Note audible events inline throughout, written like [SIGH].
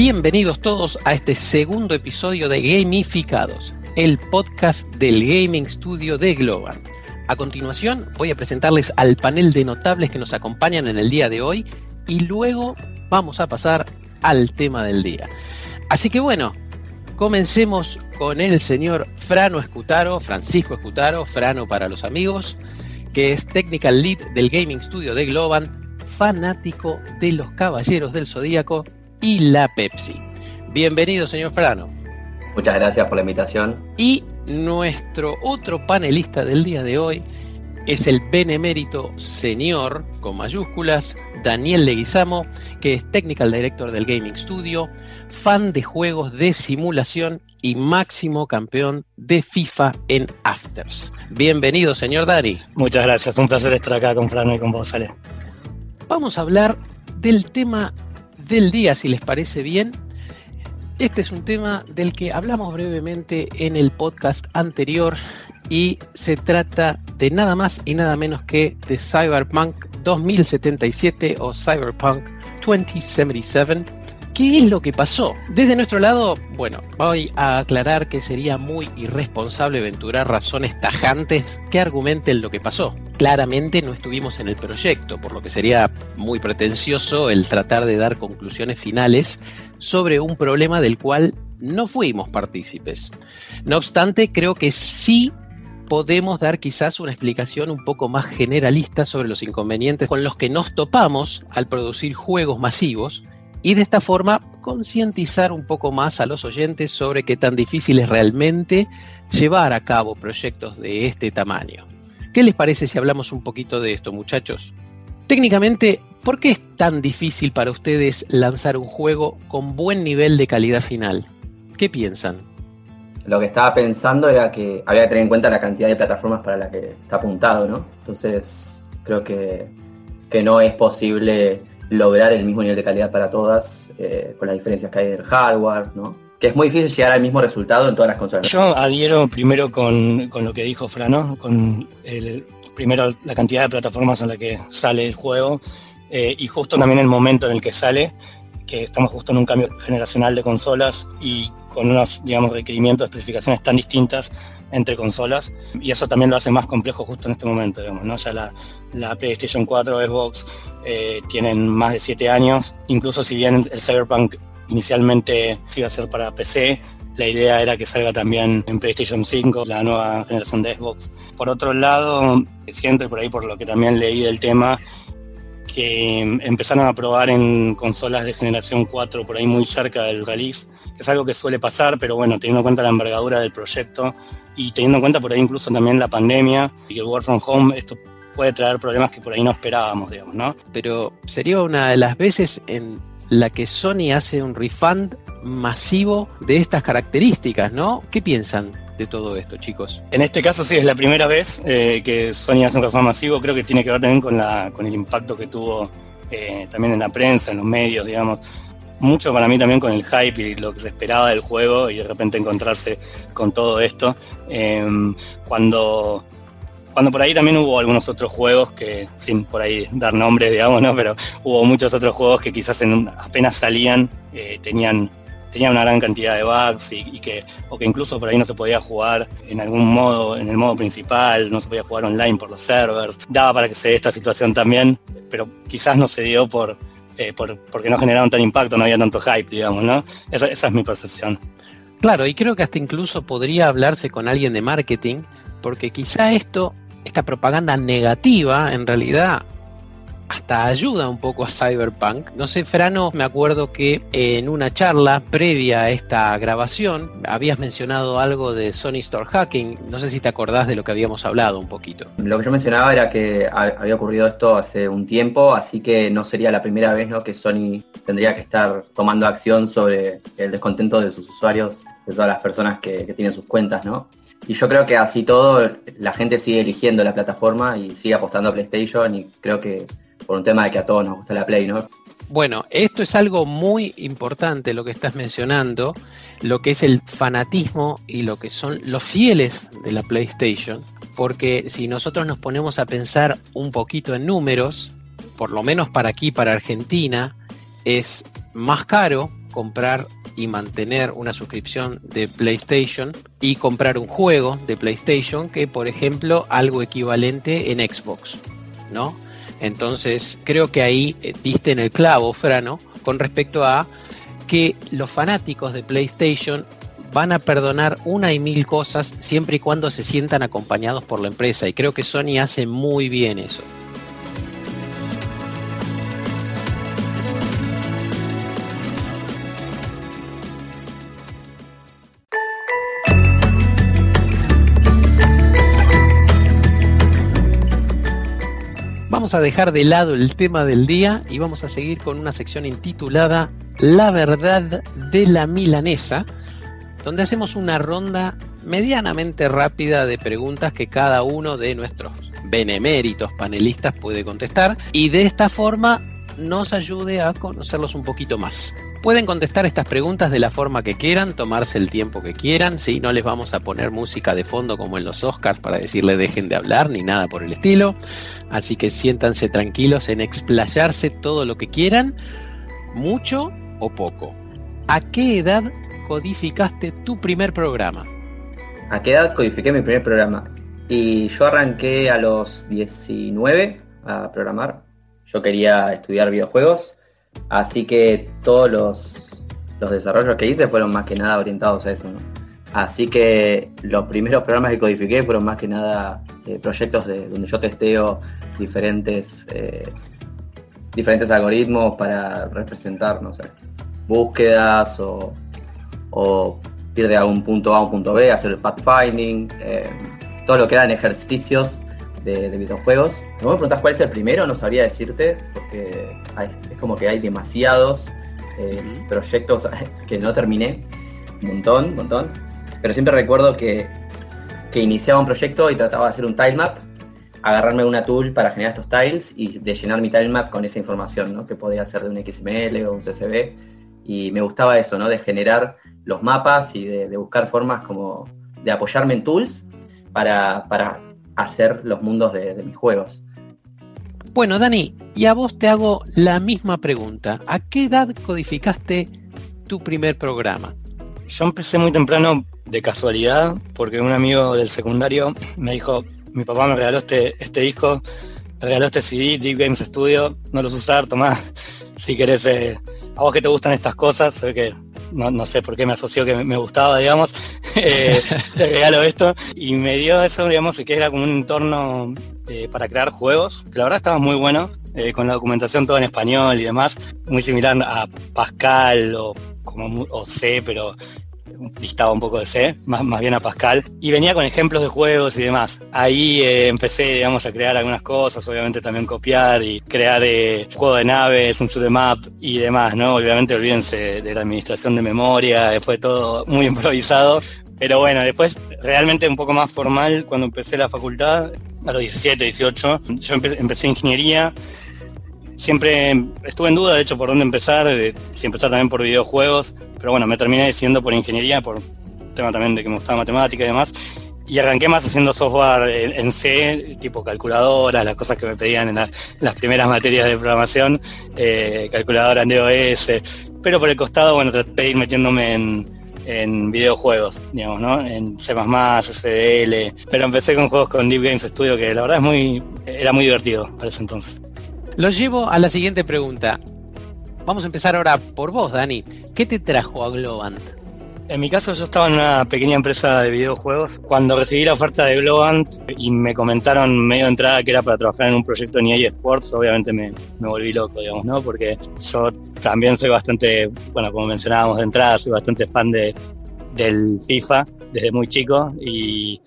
Bienvenidos todos a este segundo episodio de Gamificados, el podcast del Gaming Studio de Globant. A continuación voy a presentarles al panel de notables que nos acompañan en el día de hoy y luego vamos a pasar al tema del día. Así que bueno, comencemos con el señor Frano Escutaro, Francisco Escutaro, Frano para los amigos, que es Technical Lead del Gaming Studio de Globant, fanático de los Caballeros del Zodíaco y la Pepsi. Bienvenido, señor Frano. Muchas gracias por la invitación. Y nuestro otro panelista del día de hoy es el benemérito señor, con mayúsculas, Daniel Leguizamo, que es Technical Director del Gaming Studio, fan de juegos de simulación y máximo campeón de FIFA en Afters. Bienvenido, señor Dari. Muchas gracias, un placer estar acá con Frano y con vos, Ale. Vamos a hablar del tema del día, si les parece bien. Este es un tema del que hablamos brevemente en el podcast anterior y se trata de nada más y nada menos que de Cyberpunk 2077 o Cyberpunk 2077 ¿Qué es lo que pasó? Desde nuestro lado, bueno, voy a aclarar que sería muy irresponsable aventurar razones tajantes que argumenten lo que pasó. Claramente no estuvimos en el proyecto, por lo que sería muy pretencioso el tratar de dar conclusiones finales sobre un problema del cual no fuimos partícipes. No obstante, creo que sí podemos dar quizás una explicación un poco más generalista sobre los inconvenientes con los que nos topamos al producir juegos masivos y de esta forma concientizar un poco más a los oyentes sobre qué tan difícil es realmente llevar a cabo proyectos de este tamaño. ¿Qué les parece si hablamos un poquito de esto, muchachos? Técnicamente, ¿por qué es tan difícil para ustedes lanzar un juego con buen nivel de calidad final? ¿Qué piensan? Lo que estaba pensando era que había que tener en cuenta la cantidad de plataformas para la que está apuntado, ¿no? Entonces, creo que, que no es posible lograr el mismo nivel de calidad para todas, eh, con las diferencias que hay en el hardware, ¿no? Que es muy difícil llegar al mismo resultado en todas las consolas. Yo adhiero primero con, lo que dijo Frano, con el, primero la cantidad de plataformas en la que sale el juego eh, y justo también el momento en el que sale, que estamos justo en un cambio generacional de consolas y con unos, digamos, requerimientos, especificaciones tan distintas entre consolas y eso también lo hace más complejo justo en este momento, digamos, ¿no? Ya la, la PlayStation 4, Xbox eh, tienen más de 7 años, incluso si bien el Cyberpunk inicialmente iba a ser para PC, la idea era que salga también en PlayStation 5, la nueva generación de Xbox. Por otro lado, siento y por ahí por lo que también leí del tema, que empezaron a probar en consolas de generación 4 por ahí muy cerca del release, que es algo que suele pasar, pero bueno, teniendo en cuenta la envergadura del proyecto y teniendo en cuenta por ahí incluso también la pandemia y el work from home, esto puede traer problemas que por ahí no esperábamos, digamos, ¿no? Pero sería una de las veces en la que Sony hace un refund masivo de estas características, ¿no? ¿Qué piensan? De todo esto, chicos? En este caso sí, es la primera vez eh, que Sony hace un refund masivo, creo que tiene que ver también con, la, con el impacto que tuvo eh, también en la prensa, en los medios, digamos. Mucho para mí también con el hype y lo que se esperaba del juego y de repente encontrarse con todo esto. Em, cuando cuando por ahí también hubo algunos otros juegos que, sin por ahí dar nombres, digamos, ¿no? Pero hubo muchos otros juegos que quizás en, apenas salían, eh, tenían, tenían una gran cantidad de bugs y, que, o que incluso por ahí no se podía jugar en algún modo, en el modo principal, no se podía jugar online por los servers. Daba para que se dé esta situación también, pero quizás no se dio por, eh, por porque no generaron tan impacto, no había tanto hype, digamos, ¿no? Esa, esa es mi percepción. Claro, y creo que hasta incluso podría hablarse con alguien de marketing, porque quizá esto esta propaganda negativa en realidad hasta ayuda un poco a Cyberpunk. No sé, Frano, me acuerdo que en una charla previa a esta grabación habías mencionado algo de Sony Store Hacking. No sé si te acordás de lo que habíamos hablado un poquito. Lo que yo mencionaba era que había ocurrido esto hace un tiempo, así que no sería la primera vez ¿no? que Sony tendría que estar tomando acción sobre el descontento de sus usuarios, de todas las personas que, que tienen sus cuentas, ¿no? Y yo creo que así todo, la gente sigue eligiendo la plataforma y sigue apostando a PlayStation y creo que por un tema de que a todos nos gusta la Play, ¿no? Bueno, esto es algo muy importante lo que estás mencionando, lo que es el fanatismo y lo que son los fieles de la PlayStation, porque si nosotros nos ponemos a pensar un poquito en números, por lo menos para aquí, para Argentina, es más caro comprar y mantener una suscripción de PlayStation y comprar un juego de PlayStation que, por ejemplo, algo equivalente en Xbox, ¿no? Entonces, creo que ahí eh, diste en el clavo, Frano, con respecto a que los fanáticos de PlayStation van a perdonar una y mil cosas siempre y cuando se sientan acompañados por la empresa. Y creo que Sony hace muy bien eso. Vamos a dejar de lado el tema del día y vamos a seguir con una sección intitulada La verdad de la milanesa, donde hacemos una ronda medianamente rápida de preguntas que cada uno de nuestros beneméritos panelistas puede contestar y de esta forma nos ayude a conocerlos un poquito más. Pueden contestar estas preguntas de la forma que quieran, tomarse el tiempo que quieran, si no les vamos a poner música de fondo como en los Oscars para decirle dejen de hablar ni nada por el estilo. Así que siéntanse tranquilos en explayarse todo lo que quieran, mucho o poco. ¿A qué edad codificaste tu primer programa? ¿A qué edad codifiqué mi primer programa? Y yo arranqué a los 19 a programar. Yo quería estudiar videojuegos Así que todos los, desarrollos que hice fueron más que nada orientados a eso. Así que los primeros programas que codifiqué fueron más que nada eh, proyectos de, donde yo testeo diferentes, eh, diferentes algoritmos para representar, no sé, búsquedas o, ir de algún punto A a un punto B, hacer el pathfinding, eh, todo lo que eran ejercicios de, videojuegos. Si me preguntas cuál es el primero, no sabría decirte, porque es como que hay demasiados eh, proyectos [LAUGHS] que no terminé, un montón, un montón. Pero siempre recuerdo que, que iniciaba un proyecto y trataba de hacer un tilemap, agarrarme una tool para generar estos tiles y de llenar mi tilemap con esa información, ¿no? que podía ser de un XML o un CSV. Y me gustaba eso, ¿no? de generar los mapas y de, de buscar formas como de apoyarme en tools para, para hacer los mundos de, mis juegos. Bueno, Dani, y a vos te hago la misma pregunta. ¿A qué edad codificaste tu primer programa? Yo empecé muy temprano de casualidad, porque un amigo del secundario me dijo, mi papá me regaló este, este disco, me regaló este CD, Deep Games Studio, no lo usar, tomá, [LAUGHS] si querés, eh, a vos que te gustan estas cosas, sé que no, sé por qué me asoció que me, gustaba, digamos, [LAUGHS] eh, te regalo esto. Y me dio eso, digamos, que era como un entorno eh, para crear juegos, que la verdad estaba muy bueno, eh, con la documentación todo en español y demás, muy similar a Pascal o, como, o C, pero distaba un poco de C, más, más bien a Pascal, y venía con ejemplos de juegos y demás. Ahí eh, empecé, digamos, a crear algunas cosas, obviamente también copiar y crear eh, juego de naves, un shoot map y demás, ¿no? Obviamente olvídense de la administración de memoria, fue todo muy [LAUGHS] improvisado, pero bueno, después realmente un poco más formal, cuando empecé la facultad, a los 17, 18, yo empecé ingeniería, siempre estuve en duda, de hecho, por dónde empezar, si empezar también por videojuegos, pero bueno, me terminé decidiendo por ingeniería, por tema también de que me gustaba matemática y demás. Y arranqué más haciendo software en, C, tipo calculadoras, las cosas que me pedían en, las primeras materias de programación, eh, calculadora en DOS. Pero por el costado, bueno, traté de ir metiéndome en, en videojuegos, digamos, ¿no? En C++, SDL. Pero empecé con juegos con Deep Games Studio, que la verdad es muy, era muy divertido para ese entonces. Los llevo a la siguiente pregunta. Vamos a empezar ahora por vos, Dani. ¿Qué te trajo a Globant? En mi caso, yo estaba en una pequeña empresa de videojuegos. Cuando recibí la oferta de Globant y me comentaron medio de entrada que era para trabajar en un proyecto en EA Sports, obviamente me, me, volví loco, digamos, ¿no? Porque yo también soy bastante, bueno, como mencionábamos de entrada, soy bastante fan de, del FIFA desde muy chico y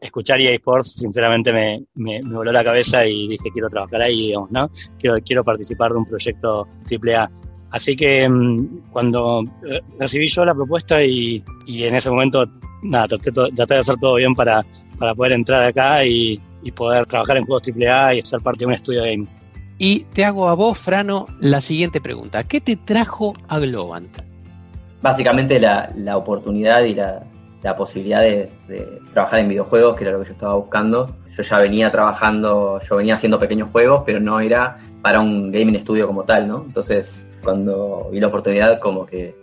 escuchar EA Sports sinceramente me, me, voló la cabeza y dije quiero trabajar ahí, digamos, ¿no? Quiero, quiero participar de un proyecto AAA. Así que mm, cuando eh, recibí yo la propuesta y, y en ese momento, nada, traté, de hacer todo bien para, para poder entrar acá y, y, poder trabajar en juegos AAA y ser parte de un estudio de game. Y te hago a vos, Frano, la siguiente pregunta. ¿Qué te trajo a Globant? Básicamente la, la oportunidad y la, la posibilidad de, trabajar en videojuegos, que era lo que yo estaba buscando. Yo ya venía trabajando, yo venía haciendo pequeños juegos, pero no era para un gaming studio como tal, ¿no? Entonces, cuando vi la oportunidad, como que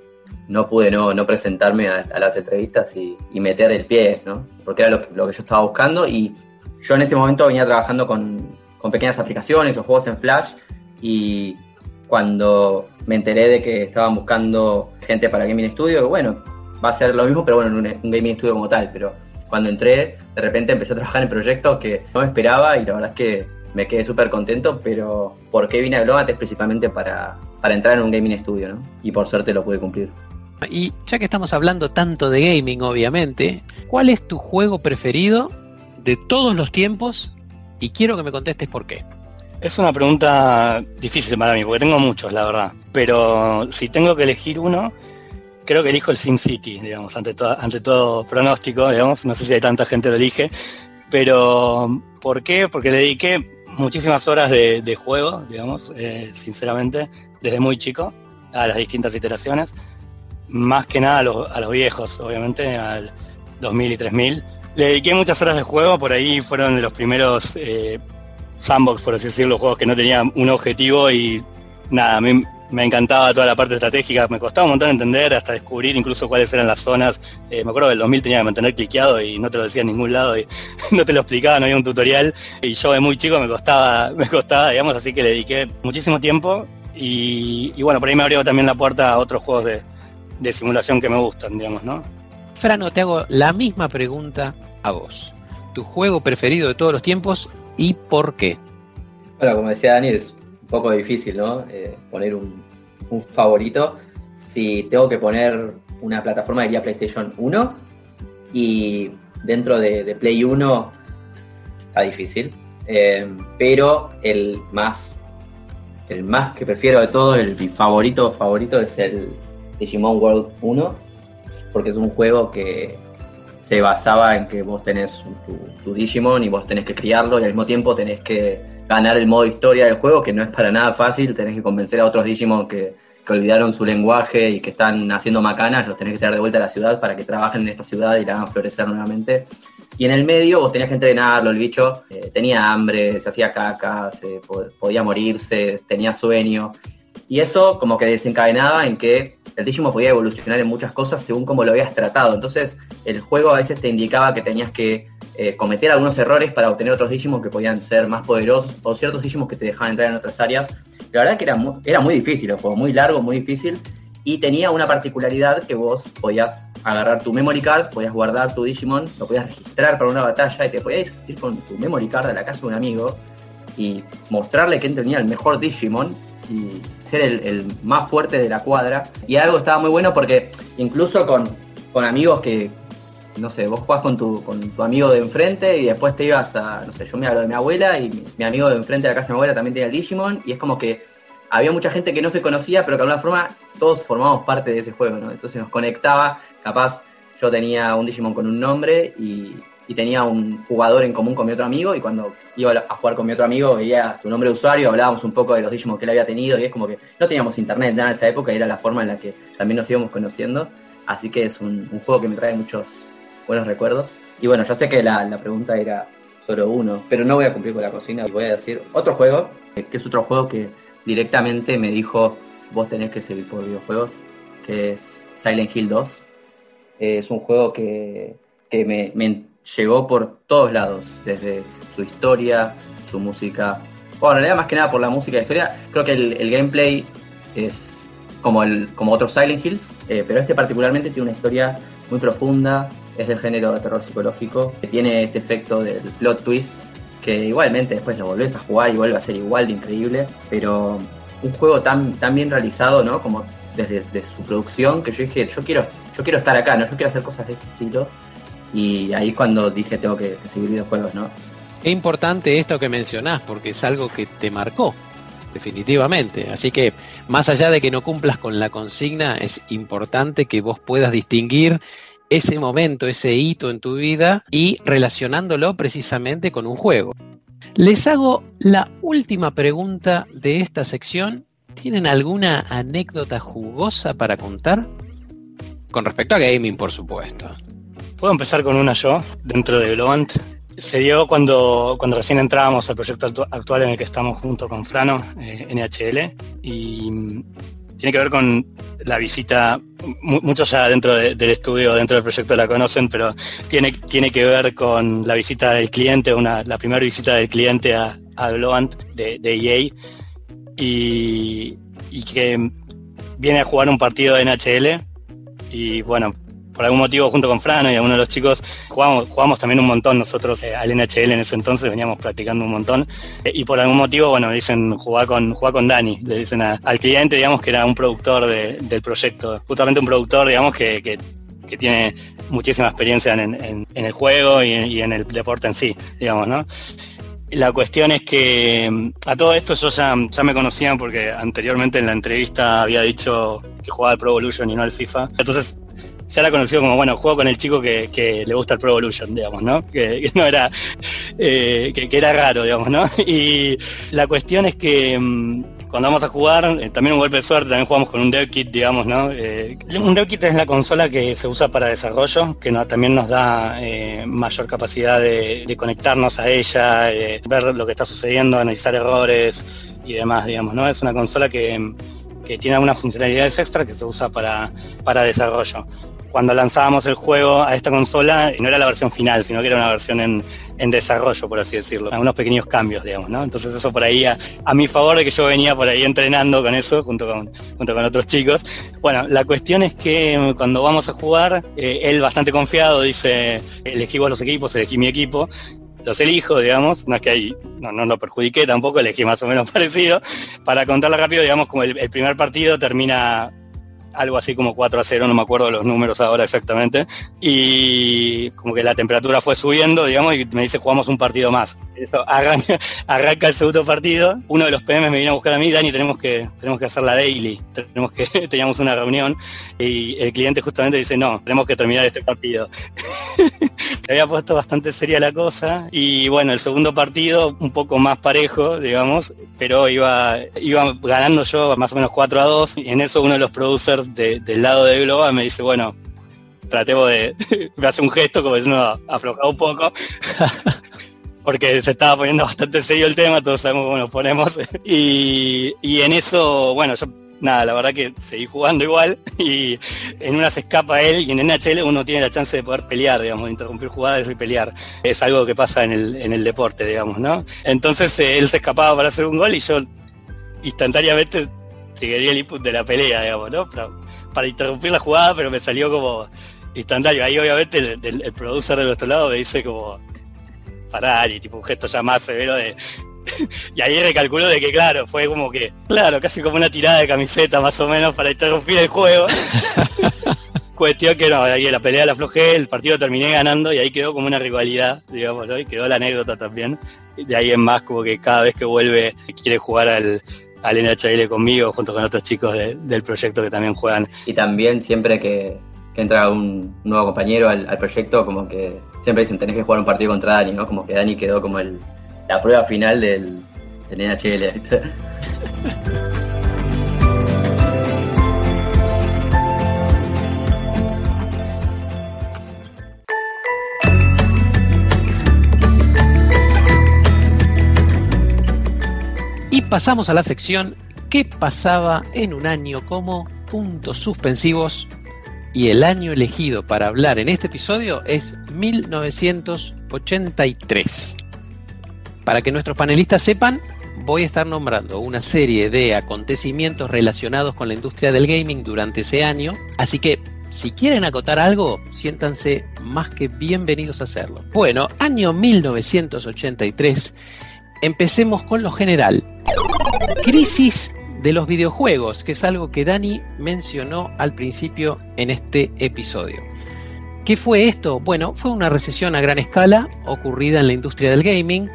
no pude no, no presentarme a, las entrevistas y, meter el pie, ¿no? Porque era lo que, yo estaba buscando y yo en ese momento venía trabajando con, con pequeñas aplicaciones o juegos en Flash y cuando me enteré de que estaban buscando gente para Gaming Studio, bueno, va a ser lo mismo, pero bueno, un, un Gaming Studio como tal, pero cuando entré, de repente empecé a trabajar en proyectos que no esperaba y la verdad es que me quedé súper contento, pero ¿por qué vine a Globant? Es principalmente para, para entrar en un gaming studio, ¿no? Y por suerte lo pude cumplir. Y ya que estamos hablando tanto de gaming, obviamente, ¿cuál es tu juego preferido de todos los tiempos? Y quiero que me contestes por qué. Es una pregunta difícil para mí, porque tengo muchos, la verdad. Pero si tengo que elegir uno, creo que elijo el SimCity, digamos, ante, ante todo pronóstico, digamos, no sé si hay tanta gente lo elige, pero ¿por qué? Porque le dediqué muchísimas horas de, juego, digamos, eh, sinceramente, desde muy chico, a las distintas iteraciones, más que nada a, los viejos, obviamente, al 2000 y 3000. Le dediqué muchas horas de juego, por ahí fueron de los primeros eh, sandbox, por así decirlo, juegos que no tenían un objetivo y nada, a mí me encantaba toda la parte estratégica, me costaba un montón entender, hasta descubrir incluso cuáles eran las zonas. Eh, me acuerdo que el 2000 tenía que mantener cliqueado y no te lo decía en ningún lado y [LAUGHS] no te lo explicaba, no había un tutorial. Y yo de muy chico me costaba, [LAUGHS] me costaba, digamos, así que le dediqué muchísimo tiempo. Y, bueno, por ahí me abrió también la puerta a otros juegos de, de simulación que me gustan, digamos, ¿no? Frano, te hago la misma pregunta a vos. ¿Tu juego preferido de todos los tiempos y por qué? Bueno, como decía Daniel, es un poco difícil, ¿no? Eh, poner un, un favorito. Si tengo que poner una plataforma, diría PlayStation 1. Y dentro de, Play 1 está difícil. Eh, pero el más, el más que prefiero de todos, el favorito favorito es el Digimon World 1. Porque es un juego que se basaba en que vos tenés tu, Digimon y vos tenés que criarlo y al mismo tiempo tenés que ganar el modo historia del juego, que no es para nada fácil, tenés que convencer a otros Digimon que, que olvidaron su lenguaje y que están haciendo macanas, los tenés que traer de vuelta a la ciudad para que trabajen en esta ciudad y la hagan florecer nuevamente. Y en el medio vos tenías que entrenarlo, el bicho eh, tenía hambre, se hacía caca, se podía morirse, tenía sueño. Y eso como que desencadenaba en que el Digimon podía evolucionar en muchas cosas según cómo lo habías tratado. Entonces el juego a veces te indicaba que tenías que eh, cometer algunos errores para obtener otros Digimon que podían ser más poderosos o ciertos Digimon que te dejaban entrar en otras áreas la verdad que era muy, era muy difícil el muy largo, muy difícil. Y tenía una particularidad que vos podías agarrar tu memory card, podías guardar tu Digimon, lo podías registrar para una batalla y te podías ir con tu memory card a la casa de un amigo y mostrarle quién tenía el mejor Digimon y ser el, más fuerte de la cuadra. Y algo estaba muy bueno porque incluso con, con amigos que, no sé, vos jugás con tu, con tu amigo de enfrente y después te ibas a, no sé, yo me hablo de mi abuela y mi, amigo de enfrente de la casa de mi abuela también tenía el Digimon y es como que había mucha gente que no se conocía, pero que de alguna forma todos formamos parte de ese juego, ¿no? Entonces nos conectaba, capaz yo tenía un Digimon con un nombre y, tenía un jugador en común con mi otro amigo y cuando iba a jugar con mi otro amigo veía tu nombre de usuario, hablábamos un poco de los Digimon que él había tenido y es como que no teníamos internet en esa época y era la forma en la que también nos íbamos conociendo. Así que es un juego que me trae muchos buenos recuerdos. Y bueno, ya sé que la, la, pregunta era solo uno, pero no voy a cumplir con la cocina y voy a decir otro juego, que es otro juego que directamente me dijo, vos tenés que seguir por videojuegos, que es Silent Hill 2. Es un juego que, que me, me, llegó por todos lados, desde su historia, su música. Bueno, en realidad más que nada por la música y la historia, creo que el, el gameplay es como, el, como otros Silent Hills, eh, pero este particularmente tiene una historia muy profunda, es del género de terror psicológico, que tiene este efecto del plot twist, que igualmente después lo volvés a jugar y vuelve a ser igual de increíble, pero un juego tan, tan bien realizado, ¿no? Como desde, su producción, que yo dije, yo quiero, yo quiero estar acá, ¿no? Yo quiero hacer cosas de este estilo. Y ahí cuando dije, tengo que, que seguir videojuegos, ¿no? Es importante esto que mencionás, porque es algo que te marcó, definitivamente. Así que, más allá de que no cumplas con la consigna, es importante que vos puedas distinguir ese momento, ese hito en tu vida y relacionándolo precisamente con un juego. Les hago la última pregunta de esta sección. ¿Tienen alguna anécdota jugosa para contar? Con respecto a gaming, por supuesto. Puedo empezar con una yo, dentro de Globant. Se dio cuando, cuando recién entrábamos al proyecto actual en el que estamos junto con Frano, eh, NHL, y tiene que ver con la visita, muchos ya dentro del estudio, dentro del proyecto la conocen, pero tiene, tiene que ver con la visita del cliente, una, la primera visita del cliente a, a de, de EA y, y que viene a jugar un partido de NHL y bueno, por algún motivo junto con Fran y algunos de los chicos jugamos, también un montón nosotros eh, al NHL en ese entonces, veníamos practicando un montón eh, y por algún motivo, bueno, dicen jugar con, jugar con Dani, le dicen al cliente, digamos, que era un productor del proyecto, justamente un productor, digamos, que, que, tiene muchísima experiencia en, el juego y, en el deporte en sí, digamos, ¿no? La cuestión es que mm, a todo esto yo ya, ya, me conocían porque anteriormente en la entrevista había dicho que jugaba al Pro Evolution y no al FIFA. Entonces ya la conocido como, bueno, juego con el chico que, le gusta el Pro Evolution, digamos, ¿no? Que, no era, eh, que, era raro, digamos, ¿no? [LAUGHS] Y la cuestión es que mm, cuando vamos a jugar, eh, también un golpe de suerte, también jugamos con un dev kit, digamos, ¿no? Eh, un dev kit es la consola que se usa para desarrollo, que también nos da mayor capacidad de, conectarnos a ella, ver lo que está sucediendo, analizar errores y demás, digamos, ¿no? Es una consola que, tiene algunas funcionalidades extra que se usa para, para desarrollo cuando lanzábamos el juego a esta consola, no era la versión final, sino que era una versión en, desarrollo, por así decirlo. Algunos pequeños cambios, digamos, ¿no? Entonces eso por ahí, a, mi favor de que yo venía por ahí entrenando con eso, junto con, junto con otros chicos. Bueno, la cuestión es que cuando vamos a jugar, eh, él bastante confiado dice, elegí vos los equipos, elegí mi equipo, los elijo, digamos, no es que ahí no, no lo perjudiqué tampoco, elegí más o menos [LAUGHS] parecido. Para contarlo rápido, digamos, como el primer partido termina algo así como 4 a 0, no me acuerdo los números ahora exactamente, y como que la temperatura fue subiendo, digamos, y me dice, jugamos un partido más. Eso [LAUGHS] arranca, el segundo partido, uno de los PM me viene a buscar a mí, Dani, tenemos que, tenemos que hacer la daily, tenemos que, [LAUGHS] teníamos una reunión, y el cliente justamente dice, no, tenemos que terminar este partido. [LAUGHS] había puesto bastante seria la cosa, y bueno, el segundo partido un poco más parejo, digamos, pero iba, iba ganando yo más o menos 4 a 2, y en eso uno de los producers del lado de Globa me dice, bueno, tratemos de, [LAUGHS] me hace un gesto como diciendo, aflojar un poco. [LAUGHS] porque se estaba poniendo bastante serio el tema, todos sabemos cómo nos ponemos. [LAUGHS] Y, en eso, bueno, yo nada, la verdad que seguí jugando igual y en una se escapa él y en NHL uno tiene la chance de poder pelear, digamos, interrumpir jugadas y pelear. Es algo que pasa en el, en el deporte, digamos, ¿no? Entonces eh, él se escapaba para hacer un gol y yo instantáneamente quería el input de la pelea, digamos, ¿no? Para, interrumpir la jugada, pero me salió como instantáneo. Ahí obviamente el, el, producer de nuestro lado me dice como parar y tipo un gesto ya más severo de... [LAUGHS] y ahí recalculó de que claro, fue como que, claro, casi como una tirada de camiseta más o menos para interrumpir el juego. [LAUGHS] Cuestión que no, ahí la pelea la aflojé, el partido terminé ganando y ahí quedó como una rivalidad, digamos, ¿no? y quedó la anécdota también. De ahí en más, como que cada vez que vuelve quiere jugar al, al NHL conmigo, junto con otros chicos del proyecto que también juegan. Y también siempre que, entra un nuevo compañero al, proyecto, como que siempre dicen tenés que jugar un partido contra Dani, ¿no? Como que Dani quedó como el, la prueba final del, del NHL. [LAUGHS] pasamos a la sección ¿Qué pasaba en un año como puntos suspensivos? Y el año elegido para hablar en este episodio es 1983. Para que nuestros panelistas sepan, voy a estar nombrando una serie de acontecimientos relacionados con la industria del gaming durante ese año, así que si quieren acotar algo, siéntanse más que bienvenidos a hacerlo. Bueno, año 1983 Empecemos con lo general. Crisis de los videojuegos, que es algo que Dani mencionó al principio en este episodio. ¿Qué fue esto? Bueno, fue una recesión a gran escala ocurrida en la industria del gaming,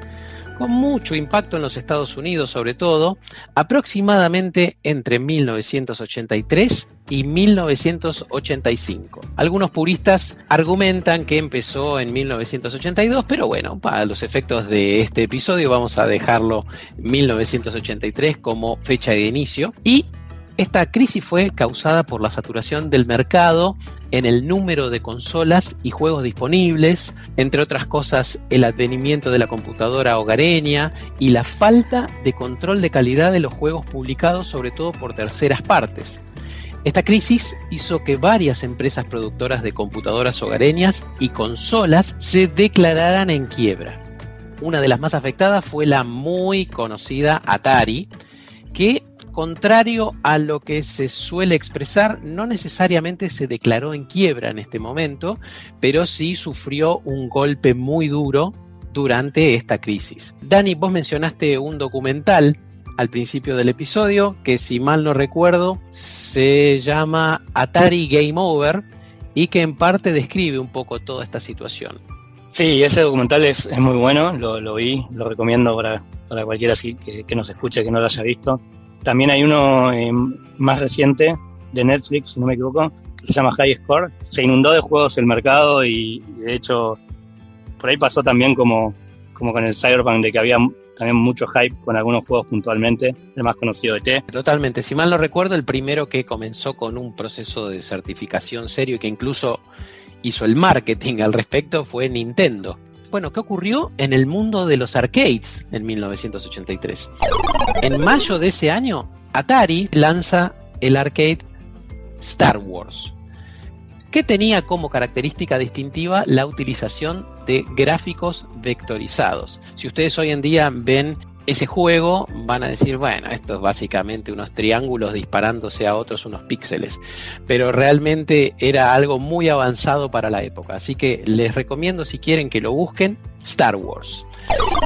con mucho impacto en los Estados Unidos sobre todo, aproximadamente entre 1983 y 1985. Algunos puristas argumentan que empezó en 1982, pero bueno, para los efectos de este episodio vamos a dejarlo 1983 como fecha de inicio. Y esta crisis fue causada por la saturación del mercado en el número de consolas y juegos disponibles, entre otras cosas el advenimiento de la computadora hogareña y la falta de control de calidad de los juegos publicados sobre todo por terceras partes. Esta crisis hizo que varias empresas productoras de computadoras hogareñas y consolas se declararan en quiebra. Una de las más afectadas fue la muy conocida Atari, que contrario a lo que se suele expresar, no necesariamente se declaró en quiebra en este momento, pero sí sufrió un golpe muy duro durante esta crisis. Dani, vos mencionaste un documental al principio del episodio que si mal no recuerdo se llama Atari Game Over y que en parte describe un poco toda esta situación. Sí, ese documental es, muy bueno, lo, vi, lo recomiendo para, cualquiera que, que nos escuche que no lo haya visto. También hay uno eh, más reciente de Netflix, si no me equivoco, que se llama High Score. Se inundó de juegos el mercado y, de hecho por ahí pasó también como, como con el Cyberpunk de que había también mucho hype con algunos juegos puntualmente, el más conocido de T. Totalmente, si mal no recuerdo, el primero que comenzó con un proceso de certificación serio y que incluso hizo el marketing al respecto fue Nintendo. Bueno, ¿qué ocurrió en el mundo de los arcades en 1983? En mayo de ese año, Atari lanza el arcade Star Wars, que tenía como característica distintiva la utilización de gráficos vectorizados. Si ustedes hoy en día ven ese juego van a decir, bueno, esto es básicamente unos triángulos disparándose a otros unos píxeles, pero realmente era algo muy avanzado para la época, así que les recomiendo si quieren que lo busquen, Star Wars.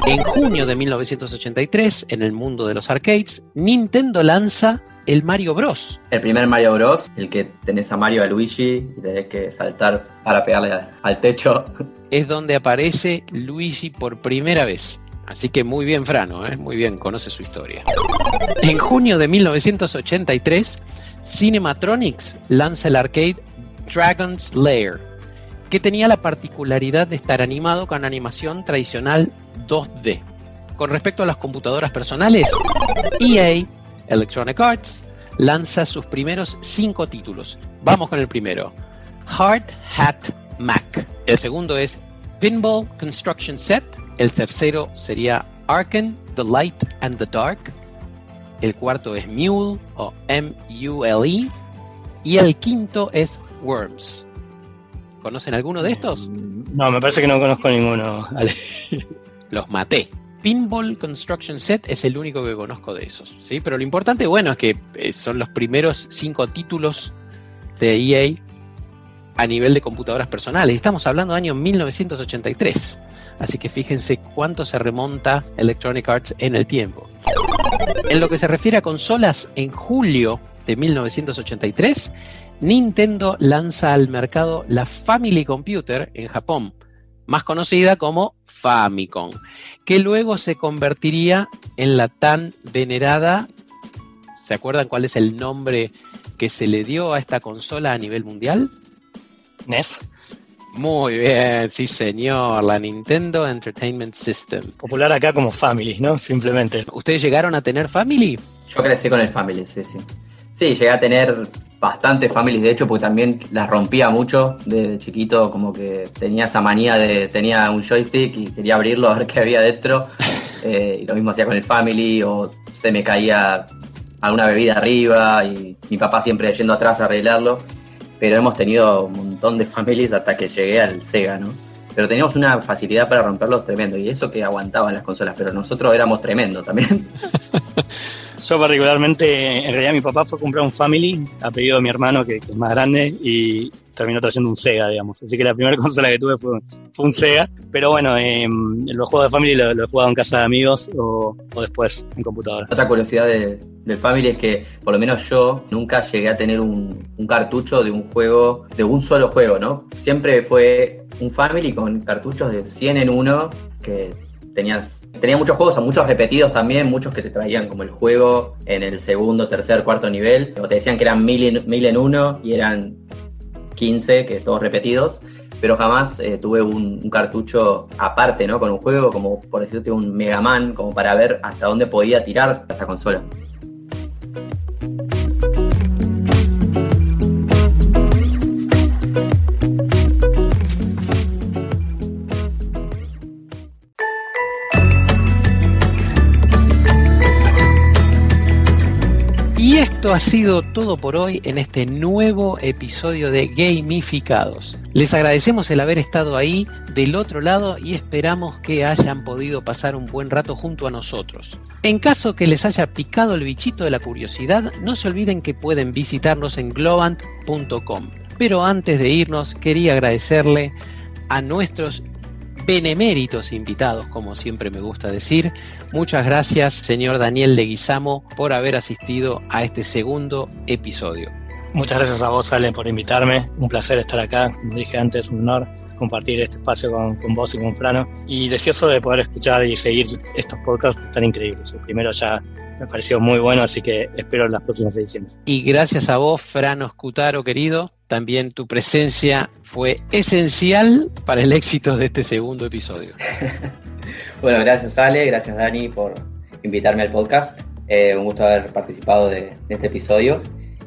En junio de 1983, en el mundo de los arcades, Nintendo lanza el Mario Bros. El primer Mario Bros, el que tenés a Mario a Luigi y tenés que saltar para pegarle al techo. Es donde aparece Luigi por primera vez. Así que muy bien Frano, ¿eh? muy bien, conoce su historia. En junio de 1983, Cinematronics lanza el arcade Dragon's Lair, que tenía la particularidad de estar animado con animación tradicional 2D. Con respecto a las computadoras personales, EA, Electronic Arts, lanza sus primeros cinco títulos. Vamos con el primero, Hard Hat Mac. El segundo es Pinball Construction Set, el tercero sería Arken, The Light and the Dark. El cuarto es Mule o M-U-L-E. Y el quinto es Worms. ¿Conocen alguno de estos? No, me parece que no conozco ninguno. [LAUGHS] Los maté. Pinball Construction Set es el único que conozco de esos, ¿sí? Pero lo importante, bueno, es que eh, son los primeros cinco títulos de EA a nivel de computadoras personales. Estamos hablando del año 1983. Así que fíjense cuánto se remonta Electronic Arts en el tiempo. En lo que se refiere a consolas, en julio de 1983, Nintendo lanza al mercado la Family Computer en Japón, más conocida como Famicom, que luego se convertiría en la tan venerada, ¿se acuerdan cuál es el nombre que se le dio a esta consola a nivel mundial? NES. Muy bien, sí señor, la Nintendo Entertainment System. Popular acá como Family, ¿no? Simplemente. ¿Ustedes llegaron a tener Family? Yo crecí con el Family, sí, sí. Sí, llegué a tener bastante families, de hecho, porque también las rompía mucho de chiquito, como que tenía esa manía de, tenía un joystick y quería abrirlo a ver qué había dentro. [LAUGHS] Eh, y lo mismo hacía con el Family, o se me caía alguna bebida arriba y mi papá siempre yendo atrás a arreglarlo pero hemos tenido un montón de familias hasta que llegué al Sega, ¿no? Pero teníamos una facilidad para romperlos tremendo, y eso que aguantaban las consolas, pero nosotros éramos tremendo también. [LAUGHS] Yo particularmente, en realidad mi papá fue a comprar un Family a pedido de mi hermano, que, es más grande, y terminó trayendo un Sega, digamos. Así que la primera [LAUGHS] consola que tuve fue, fue un Sega. Pero bueno, eh, los juegos de Family los lo he jugado en casa de amigos o, después en computadora. Otra curiosidad del Family es que, por lo menos yo, nunca llegué a tener un, un cartucho de un juego, de un solo juego, ¿no? Siempre fue un Family con cartuchos de 100 en uno que tenías, tenía muchos juegos, muchos repetidos también, muchos que te traían como el juego en el segundo, tercer, cuarto nivel, o te decían que eran mil en, mil en uno y eran 15, que todos repetidos, pero jamás eh, tuve un, un, cartucho aparte, ¿no? Con un juego como, por decirte, un Mega Man, como para ver hasta dónde podía tirar esta consola. Esto ha sido todo por hoy en este nuevo episodio de Gamificados. Les agradecemos el haber estado ahí del otro lado y esperamos que hayan podido pasar un buen rato junto a nosotros. En caso que les haya picado el bichito de la curiosidad, no se olviden que pueden visitarnos en globant.com. Pero antes de irnos, quería agradecerle a nuestros beneméritos invitados, como siempre me gusta decir. Muchas gracias, señor Daniel Leguizamo, por haber asistido a este segundo episodio. Muchas gracias a vos, Ale, por invitarme. Un placer estar acá. Como dije antes, un honor compartir este espacio con, con, vos y con Frano. Y deseoso de poder escuchar y seguir estos podcasts tan increíbles. El primero ya me pareció muy bueno, así que espero las próximas ediciones. Y gracias a vos, Frano Scutaro, querido. También tu presencia fue esencial para el éxito de este segundo episodio. [LAUGHS] bueno, gracias Ale, gracias Dani por invitarme al podcast. Eh, un gusto haber participado de, de, este episodio.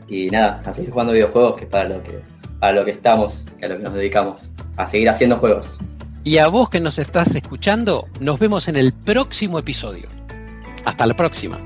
Y nada, a seguir jugando videojuegos, que es para lo que, para lo que estamos, que a lo que nos dedicamos, a seguir haciendo juegos. Y a vos que nos estás escuchando, nos vemos en el próximo episodio. Hasta la próxima.